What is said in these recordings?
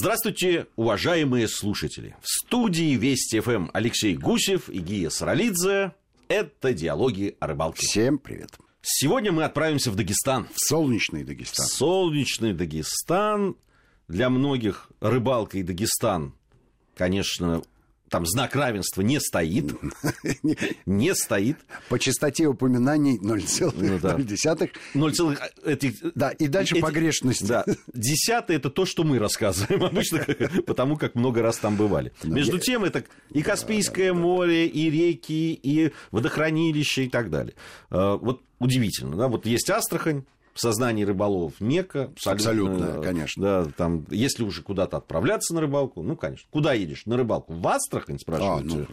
Здравствуйте, уважаемые слушатели. В студии Вести ФМ Алексей Гусев и Гия Саралидзе. Это «Диалоги о рыбалке». Всем привет. Сегодня мы отправимся в Дагестан. В солнечный Дагестан. В солнечный Дагестан. Для многих рыбалка и Дагестан, конечно, там знак равенства не стоит. Не стоит. По частоте упоминаний 0,0. 0, этих, да, и дальше погрешность. Да. Десятый это то, что мы рассказываем обычно, потому как много раз там бывали. Между тем, это и Каспийское море, и реки, и водохранилища и так далее. А, вот удивительно, да, вот есть Астрахань, в сознании рыболовов Мека. Абсолютно, абсолютно конечно. Да, там, если уже куда-то отправляться на рыбалку, ну, конечно. Куда едешь? На рыбалку? В Астрахань, спрашивают. А, ну...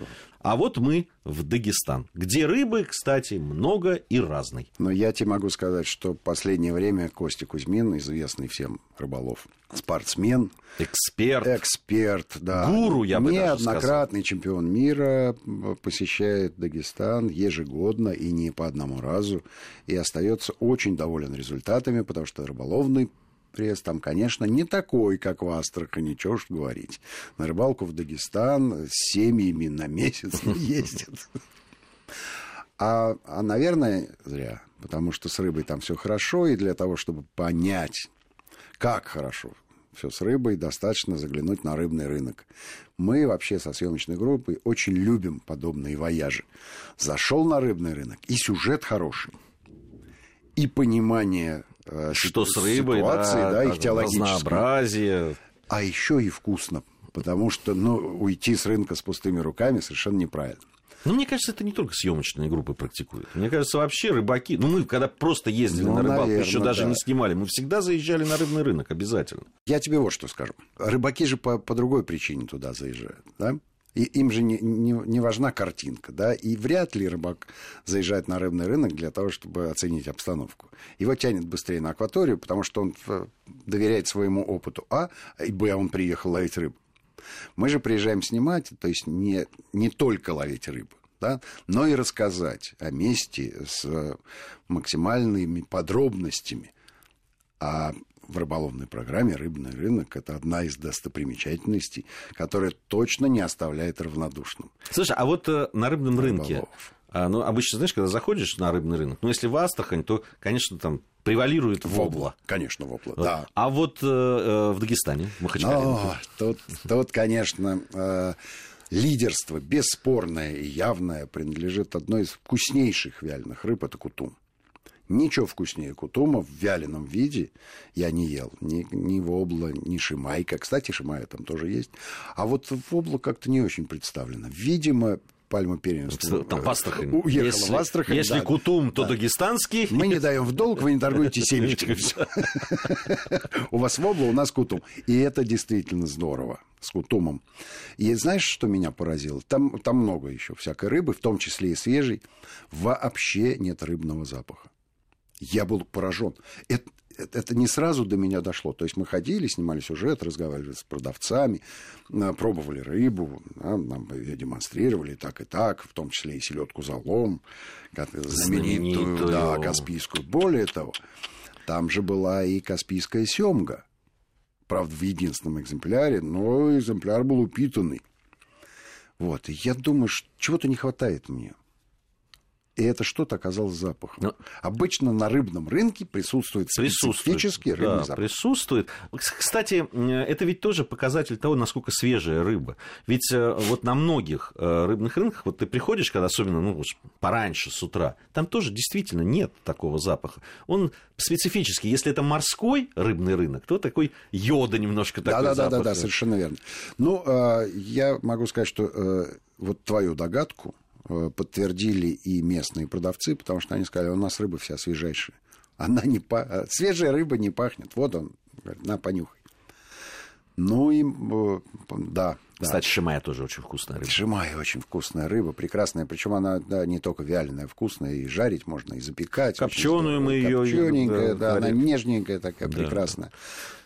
а вот мы в Дагестан, где рыбы, кстати, много и разной. Но я тебе могу сказать, что в последнее время Костя Кузьмин, известный всем рыболов, спортсмен, эксперт, эксперт, да, гуру, я бы неоднократный чемпион мира, посещает Дагестан ежегодно и не по одному разу, и остается очень доволен результатами, потому что рыболовный пресс там, конечно, не такой, как в Астрахани, чего уж говорить. На рыбалку в Дагестан с семьями на месяц не ездят. А, а, наверное, зря, потому что с рыбой там все хорошо, и для того, чтобы понять, как хорошо все с рыбой, достаточно заглянуть на рыбный рынок. Мы вообще со съемочной группой очень любим подобные вояжи. Зашел на рыбный рынок, и сюжет хороший, и понимание что с рыбой, ситуации, да, да их разнообразие. А еще и вкусно, потому что ну, уйти с рынка с пустыми руками совершенно неправильно. Ну, мне кажется, это не только съемочные группы практикуют. Мне кажется, вообще рыбаки... Ну, мы когда просто ездили ну, на рыбалку, наверное, еще даже да. не снимали, мы всегда заезжали на рыбный рынок обязательно. Я тебе вот что скажу. Рыбаки же по, по другой причине туда заезжают, да? И им же не, не, не важна картинка, да, и вряд ли рыбак заезжает на рыбный рынок для того, чтобы оценить обстановку. Его тянет быстрее на акваторию, потому что он доверяет своему опыту, а, и б, он приехал ловить рыбу. Мы же приезжаем снимать, то есть не, не только ловить рыбу, да, но и рассказать о месте с максимальными подробностями. А в рыболовной программе «Рыбный рынок» это одна из достопримечательностей, которая точно не оставляет равнодушным. Слушай, а вот э, на рыбном рыболов. рынке, а, ну, обычно, знаешь, когда заходишь на рыбный рынок, ну, если в Астрахань, то, конечно, там превалирует вобла. Конечно, вобла, да. А вот э, э в Дагестане, в Махачкале? О, тут, тут, конечно, э, лидерство бесспорное и явное принадлежит одной из вкуснейших вяленых рыб, это кутум. Ничего вкуснее кутума в вяленом виде я не ел. Ни, ни вобла, ни шимайка. Кстати, шимая там тоже есть. А вот вобла как-то не очень представлена. Видимо, пальма первенства. Там в Астрахань. Уехала если, в Астрахань. Если да, кутум, то да. дагестанский. Мы не даем в долг, вы не торгуете семечками. У вас вобла, у нас кутум. И это действительно здорово с кутумом. И знаешь, что меня поразило? Там, там много еще всякой рыбы, в том числе и свежей. Вообще нет рыбного запаха. Я был поражен. Это, это не сразу до меня дошло. То есть мы ходили, снимали сюжет, разговаривали с продавцами, э, пробовали рыбу, да, нам ее демонстрировали так и так, в том числе и селедку залом, знаменитую, знаменитую. Да, каспийскую. Более того, там же была и каспийская семга. Правда, в единственном экземпляре, но экземпляр был упитанный. Вот, и я думаю, чего-то не хватает мне. И это что-то оказалось запахом. Но... Ну, Обычно на рыбном рынке присутствует, присутствует специфический рыбный да, запах. Присутствует. Кстати, это ведь тоже показатель того, насколько свежая рыба. Ведь э, вот на многих э, рыбных рынках, вот ты приходишь, когда особенно ну, пораньше, с утра, там тоже действительно нет такого запаха. Он специфический. Если это морской рыбный рынок, то такой йода немножко такой да, да, запах. Да, да, да, совершенно верно. Ну, э, я могу сказать, что вот твою догадку, Э, подтвердили и местные продавцы, потому что они сказали, у нас рыба вся свежайшая. Она не па... Э, свежая рыба не пахнет. Вот он, говорит, на, понюхай. Ну и э, да. Кстати, да. шимая тоже очень вкусная рыба. Шимая очень вкусная рыба, прекрасная. Причем она да, не только вяленая, вкусная, и жарить можно, и запекать. Копченую мы ее. Копчененькая, да, да, она нежненькая такая, да. прекрасная.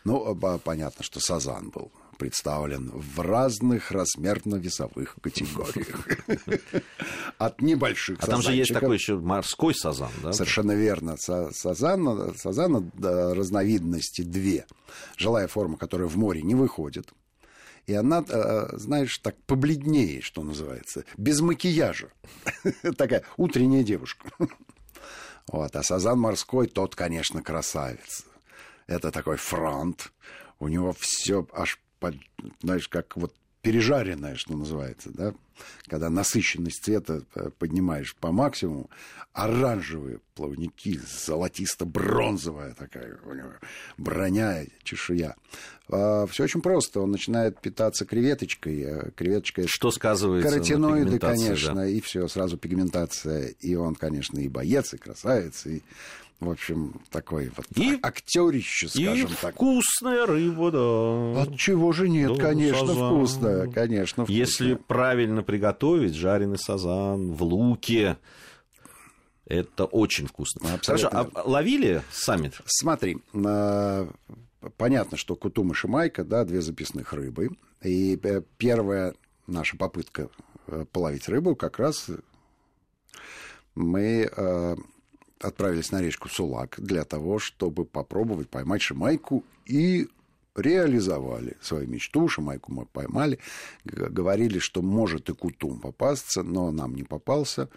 Ну, понятно, что сазан был представлен в разных размерно-весовых категориях. От небольших А там же есть такой еще морской сазан, да? Совершенно верно. Сазан, сазана разновидности две. Жилая форма, которая в море не выходит. И она, э, знаешь, так побледнее, что называется, без макияжа. Такая утренняя девушка. Вот. А сазан морской, тот, конечно, красавец. Это такой фронт. У него все аж, знаешь, как вот пережаренное, что называется, да, когда насыщенность цвета э, поднимаешь по максимуму, оранжевые плавники, золотисто-бронзовая такая у него броня, чешуя. А, все очень просто. Он начинает питаться креветочкой. Э, креветочка что сказывается Каротиноиды, конечно, да. и все, сразу пигментация. И он, конечно, и боец, и красавец, и в общем, такой вот и, актерище, скажем и так. вкусная рыба, да. От чего же нет, да, конечно, сазан. вкусная, конечно, вкусная. Если правильно приготовить жареный сазан в луке, это очень вкусно. Абсолютно. Хорошо, а ловили сами? Смотри, понятно, что кутум и шимайка, да, две записных рыбы. И э, первая наша попытка э, половить рыбу как раз мы э, отправились на речку Сулак для того, чтобы попробовать поймать шимайку и реализовали свою мечту, шимайку мы поймали, говорили, что может и кутум попасться, но нам не попался.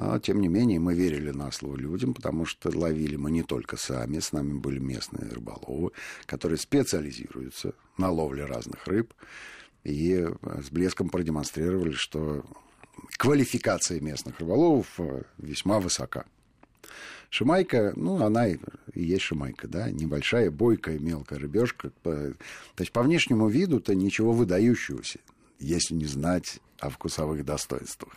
А, тем не менее, мы верили на слово людям, потому что ловили мы не только сами, с нами были местные рыболовы, которые специализируются на ловле разных рыб, и с блеском продемонстрировали, что квалификация местных рыболовов э, весьма высока. Шимайка, ну, она и есть шимайка, да, небольшая, бойкая, мелкая рыбешка. То есть по внешнему виду-то ничего выдающегося, если не знать о вкусовых достоинствах.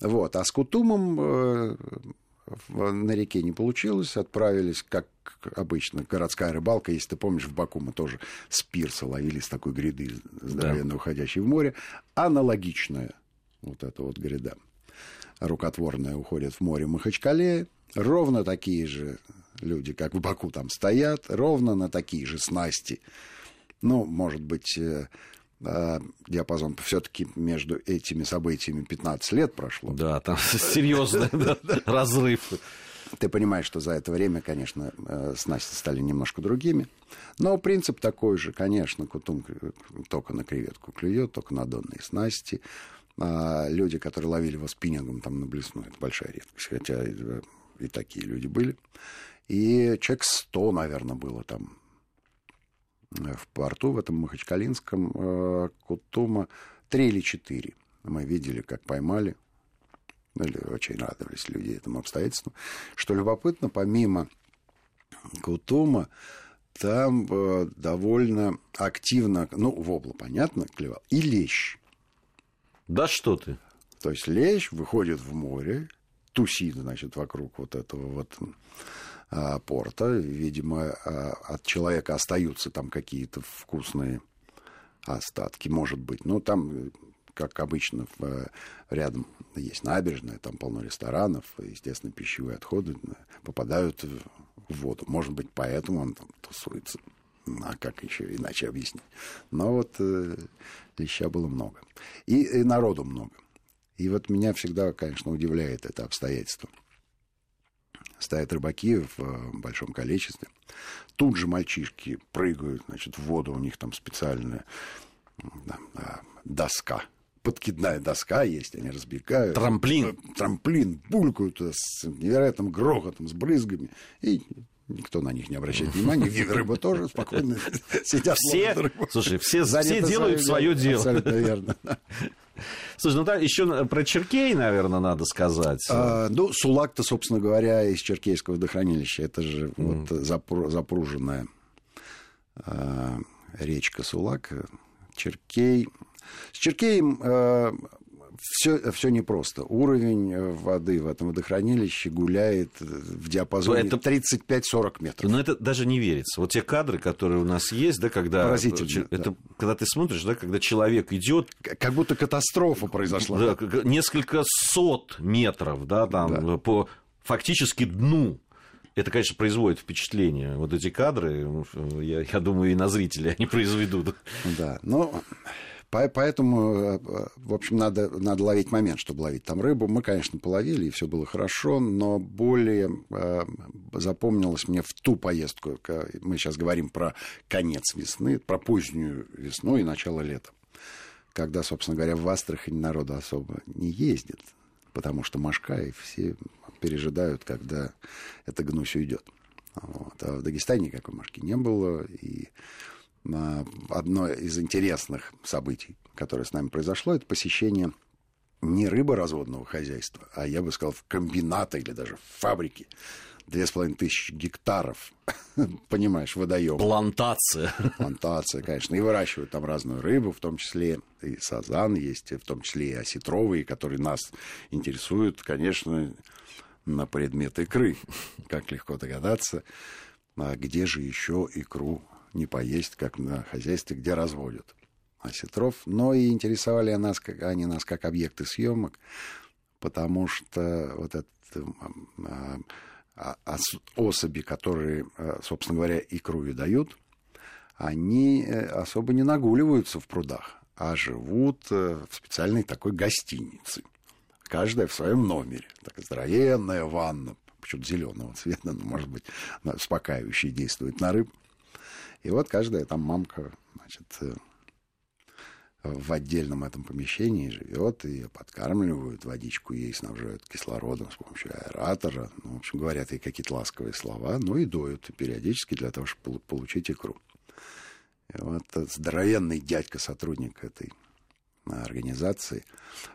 Вот. А с кутумом э, на реке не получилось. Отправились, как обычно, городская рыбалка. Если ты помнишь, в Баку мы тоже с пирса ловили с такой гряды, здоровенно да. уходящей в море. Аналогичная вот эта вот гряда рукотворная уходит в море Махачкале, ровно такие же люди, как в Баку там стоят, ровно на такие же снасти. Ну, может быть, э, э, диапазон все-таки между этими событиями 15 лет прошло. Да, там серьезный разрыв. Ты понимаешь, что за это время, конечно, э, снасти стали немножко другими. Но принцип такой же, конечно, кутум только на креветку клюет, только на донные снасти. А люди, которые ловили его спиннингом там на блесну, это большая редкость, хотя и, такие люди были. И человек 100, наверное, было там э, в порту, в этом Махачкалинском, э, Кутума, три или четыре. Мы видели, как поймали, очень радовались люди этому обстоятельству. Что любопытно, помимо Кутума, там э, довольно активно, ну, вобла, понятно, клевал, и лещ. Да что ты? То есть лещ выходит в море, тусит, значит, вокруг вот этого вот а, порта. Видимо, а, от человека остаются там какие-то вкусные остатки, может быть. Но там, как обычно, рядом есть набережная, там полно ресторанов, естественно, пищевые отходы попадают в воду. Может быть, поэтому он там тусуется. А как еще иначе объяснить? Но вот э, леща было много. И, и народу много. И вот меня всегда, конечно, удивляет это обстоятельство. Стоят рыбаки в э, большом количестве. Тут же мальчишки прыгают, значит, в воду. У них там специальная да, доска подкидная доска есть, они разбегают. Трамплин. Трамплин, булькают с невероятным грохотом, с брызгами. И Никто на них не обращает внимания. Рыба тоже спокойно сидят. Все, слушай, все, все делают свое дело. Абсолютно верно. Слушай, ну так еще про Черкей, наверное, надо сказать. А, ну, Сулак-то, собственно говоря, из Черкейского водохранилища. Это же mm. вот запруженная а, речка Сулак. Черкей. С Черкеем а, все, все непросто. Уровень э, воды в этом водохранилище гуляет э, в диапазоне это... 35-40 метров. Но это даже не верится. Вот те кадры, которые у нас есть, да, когда... Поразительно. Это, да. Когда ты смотришь, да, когда человек идет... Как будто катастрофа произошла. Да, несколько сот метров, да, там, да. по фактически дну Это, конечно, производит впечатление. Вот эти кадры, я, я думаю, и на зрителей они произведут. Да, но Поэтому, э, в общем, надо, надо ловить момент, чтобы ловить там рыбу. Мы, конечно, половили, и все было хорошо, но более э, запомнилось мне в ту поездку, мы сейчас говорим про конец весны, про позднюю весну и начало лета, когда, собственно говоря, в Астрахань народу особо не ездит, потому что Машка и все пережидают, когда эта гнусь уйдет. Вот. А в Дагестане никакой Машки не было, и одно из интересных событий, которое с нами произошло, это посещение не рыборазводного хозяйства, а я бы сказал, в комбината или даже в фабрике. Две с половиной тысячи гектаров, понимаешь, водоем. Плантация. Плантация, конечно. И выращивают там разную рыбу, в том числе и сазан есть, в том числе и осетровые, которые нас интересуют, конечно, на предмет икры. Как легко догадаться, а где же еще икру не поесть, как на хозяйстве, где разводят осетров. Но и интересовали нас, как, они нас как объекты съемок, потому что вот это а, а, особи, которые, а, собственно говоря, икру и дают, они э, особо не нагуливаются в прудах, а живут э, в специальной такой гостинице. Каждая в своем номере. Такая здоровенная ванна, почему-то зеленого цвета, но, может быть, успокаивающий действует на рыб. И вот каждая там мамка, значит, э, в отдельном этом помещении живет, ее подкармливают, водичку ей снабжают кислородом с помощью аэратора. Ну, в общем, говорят ей какие-то ласковые слова, ну и доют периодически для того, чтобы получить икру. И вот здоровенный дядька, сотрудник этой организации,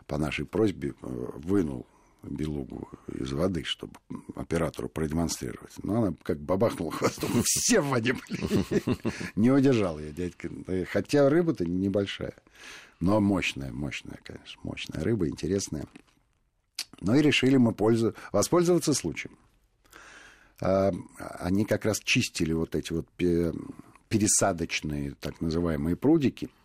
по нашей просьбе э, вынул белугу из воды, чтобы оператору продемонстрировать. Но она как бабахнула хвостом, все в воде были. Не удержал я, дядька. Хотя рыба-то небольшая, но мощная, мощная, конечно, мощная рыба, интересная. Ну и решили мы пользу... воспользоваться случаем. А, они как раз чистили вот эти вот пересадочные, так называемые прудики –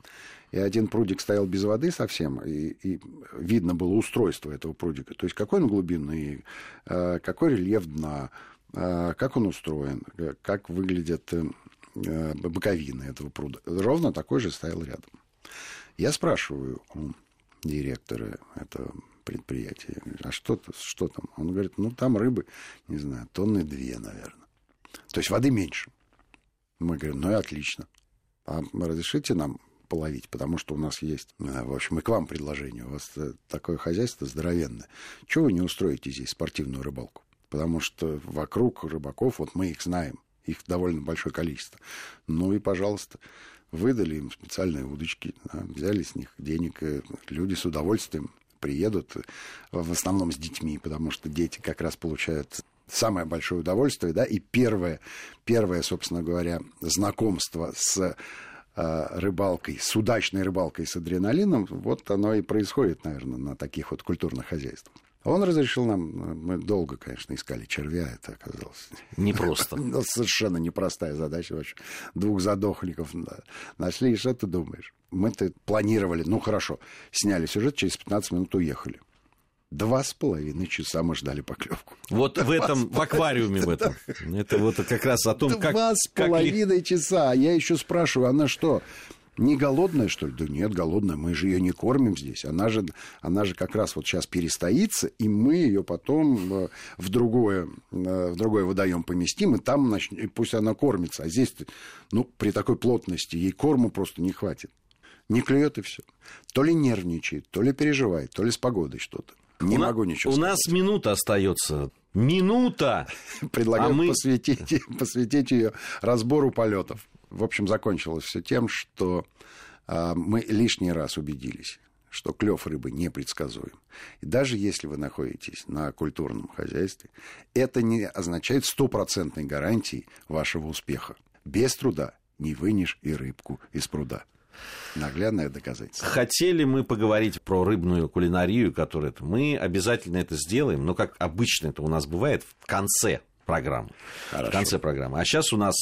и один прудик стоял без воды совсем, и, и видно было устройство этого прудика. То есть какой он глубины, э, какой рельеф дна, э, как он устроен, э, как выглядят боковины этого пруда. Ровно такой же стоял рядом. Я спрашиваю у директора этого предприятия, а что, что там? Он говорит, ну там рыбы, не знаю, тонны две, наверное. То есть воды меньше. Мы говорим, ну и отлично. А разрешите нам половить, потому что у нас есть, э, в общем, и к вам предложение. У вас э, такое хозяйство здоровенное. Чего вы не устроите здесь спортивную рыбалку? Потому что вокруг рыбаков, вот мы их знаем, их довольно большое количество. Ну и, пожалуйста, выдали им специальные удочки, да, взяли с них денег, э, люди с удовольствием приедут, в основном с детьми, потому что дети как раз получают самое большое удовольствие, да, и первое, первое, собственно говоря, знакомство с рыбалкой, с удачной рыбалкой с адреналином, вот оно и происходит, наверное, на таких вот культурных хозяйствах. Он разрешил нам, мы долго, конечно, искали червя, это оказалось... Непросто. Совершенно непростая задача вообще. Двух задохников нашли, и что ты думаешь? Мы-то планировали, ну хорошо, сняли сюжет, через 15 минут уехали. Два с половиной часа мы ждали поклевку. Вот в этом, в аквариуме в этом. Это вот как раз о том, как... Два с половиной часа. Я еще спрашиваю, она что, не голодная, что ли? Да нет, голодная. Мы же ее не кормим здесь. Она же, она же как раз вот сейчас перестоится, и мы ее потом э, в другое, э, в другой водоем поместим, и там нач... и пусть она кормится. А здесь, ну, при такой плотности ей корму просто не хватит. Не клюет и все. То ли нервничает, то ли переживает, то ли с погодой что-то. Не у могу ничего У сказать. нас минута остается. Минута! Предлагаю а мы... посвятить, посвятить ее разбору полетов. В общем, закончилось все тем, что а, мы лишний раз убедились, что клев рыбы непредсказуем. И даже если вы находитесь на культурном хозяйстве, это не означает стопроцентной гарантии вашего успеха. Без труда не вынешь и рыбку из пруда. Наглядное доказательство. Хотели мы поговорить про рыбную кулинарию, которую мы обязательно это сделаем, но как обычно это у нас бывает в конце программы. Хорошо. В конце программы. А сейчас у нас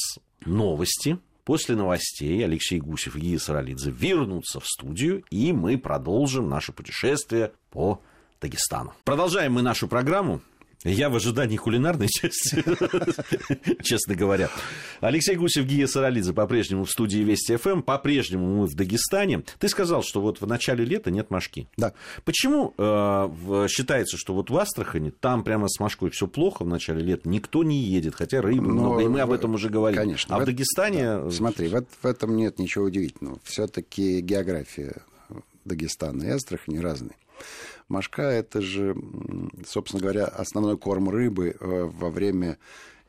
новости. После новостей Алексей Гусев и Гия Саралидзе вернутся в студию, и мы продолжим наше путешествие по Дагестану. Продолжаем мы нашу программу. Я в ожидании кулинарной части, честно говоря. Алексей Гусев, Гия Саралидзе по-прежнему в студии Вести ФМ, по-прежнему мы в Дагестане. Ты сказал, что вот в начале лета нет мошки. Да. Почему э, считается, что вот в Астрахани там прямо с мошкой все плохо в начале лета, никто не едет, хотя рыбы Но, много, и мы об этом уже говорили. Конечно. А в, в Дагестане... Да. Смотри, в, в этом нет ничего удивительного. Все-таки география Дагестана и Астрахани разные. Машка – это же, собственно говоря, основной корм рыбы э, во время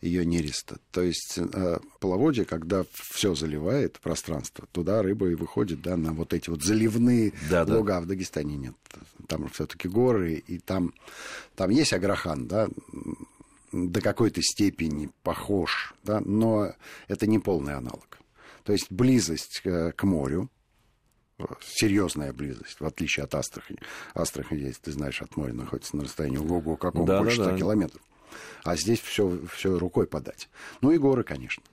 ее нереста. То есть э, половодье, когда все заливает пространство, туда рыба и выходит да, на вот эти вот заливные да, луга. Да. В Дагестане нет. Там все-таки горы, и там, там есть аграхан, да, до какой-то степени похож, да, но это не полный аналог. То есть близость к, к морю, серьезная близость, в отличие от Астрахани. Астрахань, если ты знаешь, от моря находится на расстоянии ого-го какого, да, больше да, 100 да. километров. А здесь все, все рукой подать. Ну и горы, конечно.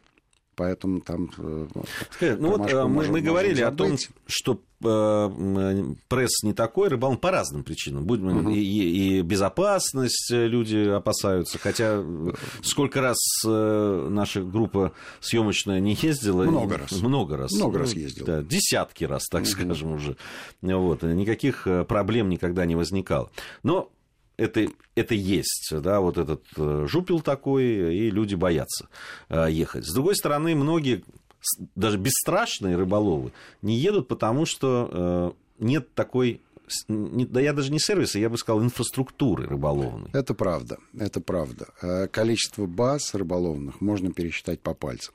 Поэтому там... Э, Скажи, ну вот э, мы, мы говорили о том, что э, пресс не такой, рыбалом по разным причинам. Будем, угу. и, и безопасность люди опасаются. Хотя сколько раз наша группа съемочная не ездила? Много раз. Много раз. Много раз ездила. Да, десятки раз, так угу. скажем, уже. Вот, никаких проблем никогда не возникало. Но это, это есть, да, вот этот э, жупил такой, и люди боятся э, ехать. С другой стороны, многие, даже бесстрашные рыболовы, не едут, потому что э, нет такой да я даже не сервиса, я бы сказал, инфраструктуры рыболовной. Это правда, это правда. Количество баз рыболовных можно пересчитать по пальцам.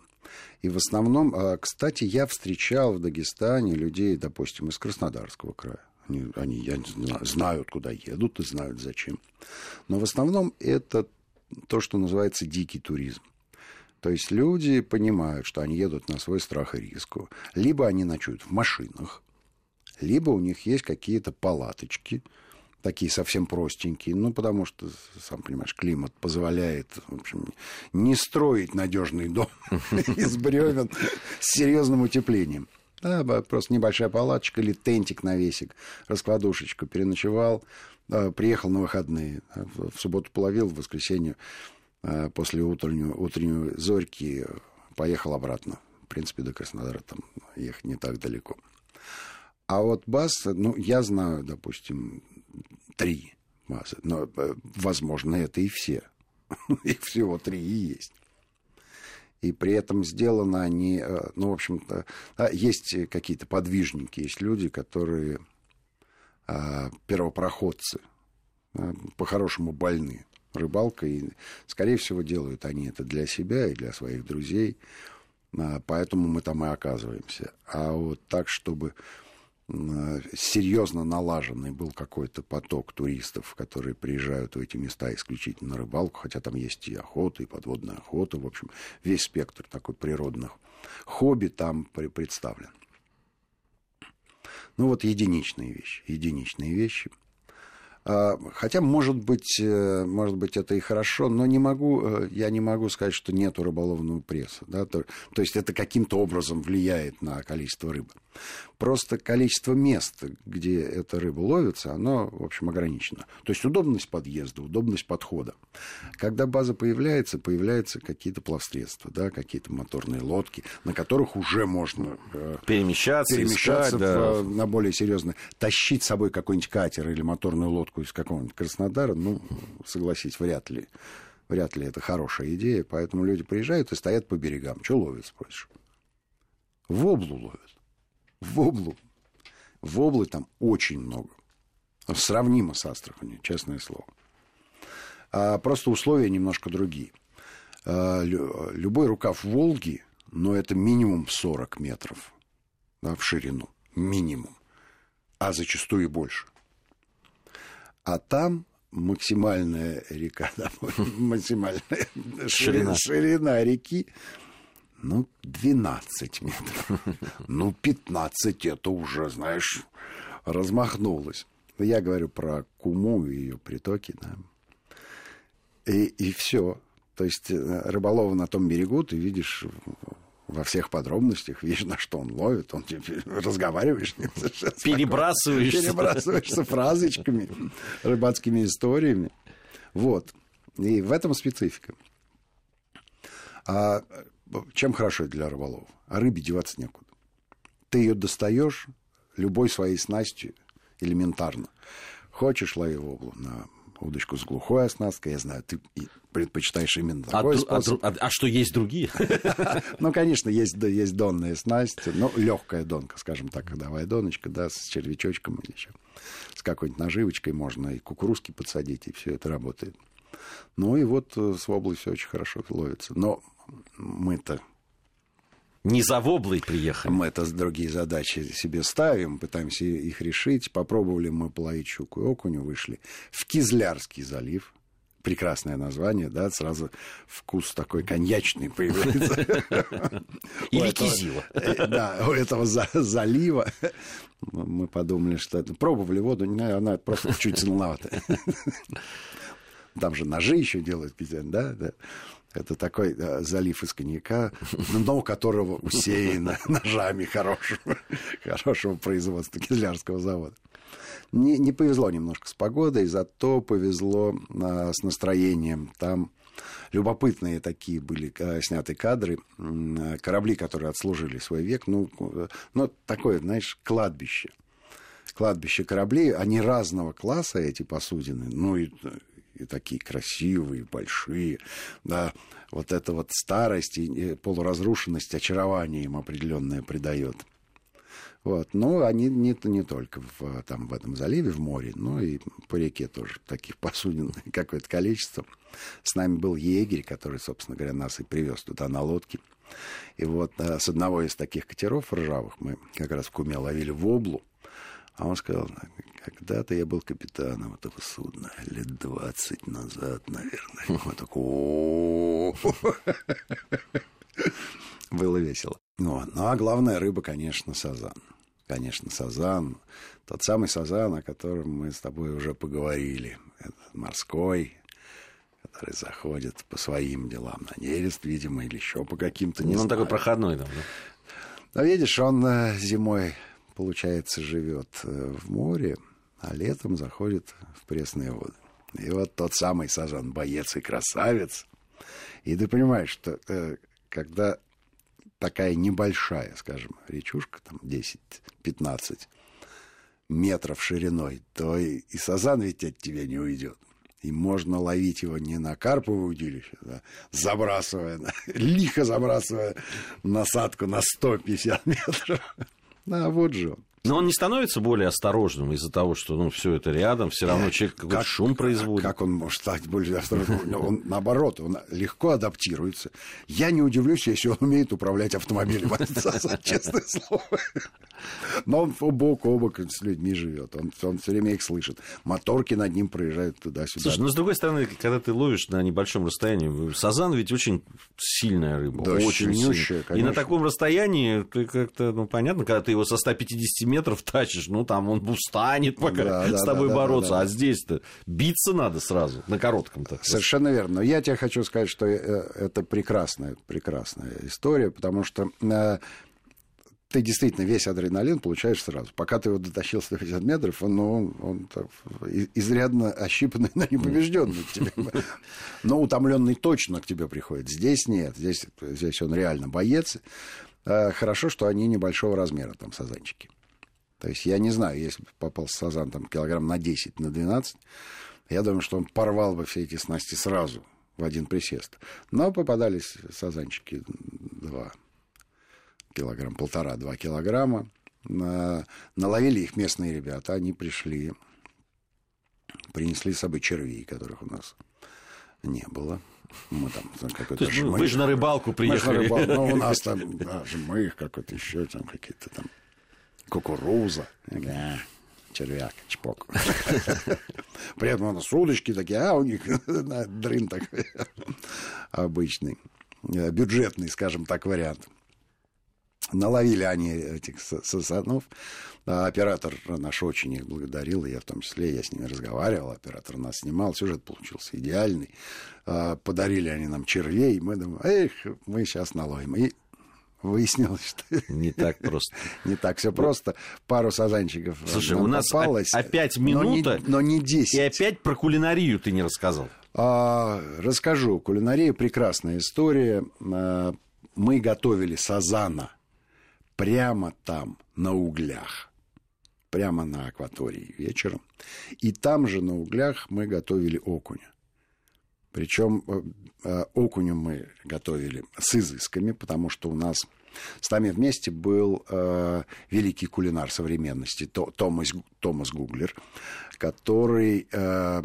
И в основном, кстати, я встречал в Дагестане людей, допустим, из Краснодарского края. Они, они я знаю, знают, куда едут и знают зачем. Но в основном это то, что называется дикий туризм. То есть люди понимают, что они едут на свой страх и риск. Либо они ночуют в машинах, либо у них есть какие-то палаточки, такие совсем простенькие, ну, потому что, сам понимаешь, климат позволяет, в общем, не строить надежный дом из бревен с серьезным утеплением. Да, просто небольшая палаточка или тентик навесик, раскладушечку, переночевал, приехал на выходные. В субботу половил, в воскресенье а, после утреннего, утренней зорьки поехал обратно. В принципе, до Краснодара там ехать не так далеко. А вот баз, ну, я знаю, допустим, три базы, но, э, возможно, это и все. Их всего три и есть и при этом сделано они, э, ну, в общем-то, есть какие-то подвижники, есть люди, которые а, первопроходцы, а, по-хорошему больны рыбалкой, и, скорее всего, делают они это для себя и для своих друзей, а, поэтому мы там и оказываемся. А вот так, чтобы серьезно налаженный был какой-то поток туристов, которые приезжают в эти места исключительно на рыбалку, хотя там есть и охота, и подводная охота, в общем, весь спектр такой природных хобби там представлен. Ну вот единичные вещи, единичные вещи – а, хотя, может быть, э, может быть, это и хорошо, но не могу, э, я не могу сказать, что нету рыболовного пресса. Да? То, то есть это каким-то образом влияет на количество рыбы. Просто количество мест, где эта рыба ловится, оно, в общем, ограничено. То есть удобность подъезда, удобность подхода. Когда база появляется, появляются какие-то плавсредства, да, какие-то моторные лодки, на которых уже можно э, перемещаться, перемещаться искать, в, да. на более серьезно. Тащить с собой какой-нибудь катер или моторную лодку лодку из какого-нибудь Краснодара, ну, согласись, вряд ли. Вряд ли это хорошая идея, поэтому люди приезжают и стоят по берегам. Что ловят, спросишь? Воблу ловят. Воблу. Воблы там очень много. Сравнимо с Астраханью, честное слово. А просто условия немножко другие. А, любой рукав Волги, но это минимум 40 метров да, в ширину. Минимум. А зачастую и больше. А там максимальная река, да, максимальная ширина. ширина реки, ну, 12 метров. Ну, 15 это уже, знаешь, размахнулось. Я говорю про Куму и ее притоки, да. И, и все. То есть э, рыболова на том берегу ты видишь во всех подробностях, видишь, на что он ловит, он тебе разговариваешь. Перебрасываешься. Перебрасываешься фразочками, рыбацкими историями. Вот. И в этом специфика. А чем хорошо для рыболова? А рыбе деваться некуда. Ты ее достаешь любой своей снастью элементарно. Хочешь лови воблу на удочку с глухой оснасткой, я знаю, ты предпочитаешь именно а такой а, способ. А, а, а что, есть другие? Ну, конечно, есть, да, есть донная снасть, ну, легкая донка, скажем так, ходовая доночка, да, с червячочком или еще с какой-нибудь наживочкой можно и кукурузки подсадить, и все это работает. Ну и вот э, с воблой все очень хорошо ловится. Но мы-то не за воблой приехали. Мы-то другие задачи себе ставим, пытаемся их решить. Попробовали мы половить щуку и окуню, вышли в Кизлярский залив. Прекрасное название, да, сразу вкус такой коньячный появляется. Или кизила. Э, да, у этого залива мы подумали, что пробовали воду, она просто чуть зеленоватая. Там же ножи еще делают, да, да. Это такой да, залив из коньяка, но которого усеяно ножами хорошего, хорошего производства кизлярского завода. Не, не повезло немножко с погодой, зато повезло а, с настроением. Там любопытные такие были а, сняты кадры. А, корабли, которые отслужили свой век. Ну, ну такое, знаешь, кладбище. Кладбище кораблей, они разного класса, эти посудины. Ну, и и такие красивые, большие, да, вот эта вот старость и полуразрушенность очарование им определенное придает. Вот. Но они не, не только в, там, в этом заливе, в море, но и по реке тоже таких посудин какое-то количество. С нами был егерь, который, собственно говоря, нас и привез туда на лодке. И вот э, с одного из таких катеров ржавых мы как раз в Куме ловили воблу. А он сказал, когда-то я был капитаном этого судна, лет двадцать назад, наверное. Мы такой, было весело. Ну, ну, а главная рыба, конечно, сазан. Конечно, сазан. Тот самый сазан, о котором мы с тобой уже поговорили. Это морской, который заходит по своим делам на нерест, видимо, или еще по каким-то... Не ну, он такой проходной там, да? Но видишь, он э, зимой получается, живет э, в море, а летом заходит в пресные воды. И вот тот самый сажан боец и красавец. И ты понимаешь, что э, когда такая небольшая, скажем, речушка, там 10-15 метров шириной, то и, и сазан ведь от тебя не уйдет. И можно ловить его не на карповое удилище, да, забрасывая, лихо забрасывая насадку на 150 метров, а вот же он. Но он не становится более осторожным из-за того, что ну, все это рядом, все равно человек какой-то как, шум производит. Как он может стать более осторожным? Он, наоборот, он легко адаптируется. Я не удивлюсь, если он умеет управлять автомобилем. Честное слово. Но он бок о бок с людьми живет. Он, он все время их слышит. Моторки над ним проезжают туда-сюда. Слушай, но с другой стороны, когда ты ловишь на небольшом расстоянии, сазан ведь очень сильная рыба. Да, очень сильная. И на таком расстоянии ты как-то, ну, понятно, когда ты его со 150 метров тащишь, ну, там он устанет пока да, с тобой да, бороться. Да, да, да. А здесь-то биться надо сразу, на коротком-то. Совершенно верно. Но я тебе хочу сказать, что э, это прекрасная, прекрасная история, потому что э, ты действительно весь адреналин получаешь сразу. Пока ты его дотащил 150 метров, он, ну, он, он так, изрядно ощипанный, но не побежденный к тебе. Но утомленный точно к тебе приходит. Здесь нет. Здесь, здесь он реально боец. Э, хорошо, что они небольшого размера, там, сазанчики. То есть я не знаю, если бы попался сазан там, килограмм на 10, на 12, я думаю, что он порвал бы все эти снасти сразу в один присест. Но попадались сазанчики 2 килограмм, полтора-два килограмма. Наловили их местные ребята, они пришли, принесли с собой червей, которых у нас не было. Мы там, там какой-то жмых. Вы же на рыбалку приехали. Мы рыбалку, ну, у нас там да, жмых какой-то еще, там какие-то там кукуруза. Да, червяк, чпок. При этом у нас удочки такие, а у них дрын такой обычный, э, бюджетный, скажем так, вариант. Наловили они этих сазанов. А оператор наш очень их благодарил, и я в том числе, я с ними разговаривал, оператор нас снимал, сюжет получился идеальный. А, подарили они нам червей, мы думаем, эх, мы сейчас наловим. И выяснилось, что... Не так просто. Не так все просто. Пару сазанчиков Слушай, у нас опять минута... Но не, но не 10. И опять про кулинарию ты не рассказал. А, расскажу. Кулинария прекрасная история. А, мы готовили сазана прямо там, на углях. Прямо на акватории вечером. И там же на углях мы готовили окуня. Причем э, э, окуню мы готовили с изысками, потому что у нас с нами вместе был э, великий кулинар современности Томас, Томас Гуглер, который э,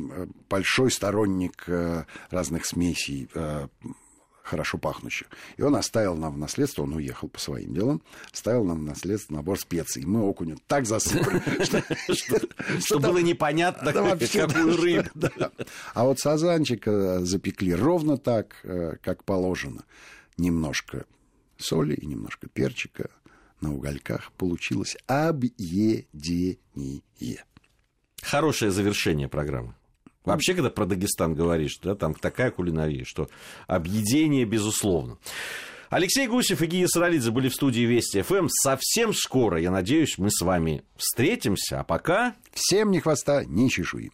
большой сторонник э, разных смесей, э, хорошо пахнущих. И он оставил нам в наследство, он уехал по своим делам, оставил нам в наследство набор специй. Мы окуню так засыпали, что было непонятно, какую рыбу. А вот сазанчика запекли ровно так, э, как положено. Немножко соли и немножко перчика на угольках. Получилось объедение. Хорошее завершение программы. Вообще, когда про Дагестан говоришь, да, там такая кулинария, что объедение безусловно. Алексей Гусев и Гия Саралидзе были в студии Вести ФМ. Совсем скоро, я надеюсь, мы с вами встретимся. А пока... Всем ни хвоста, ни чешуи.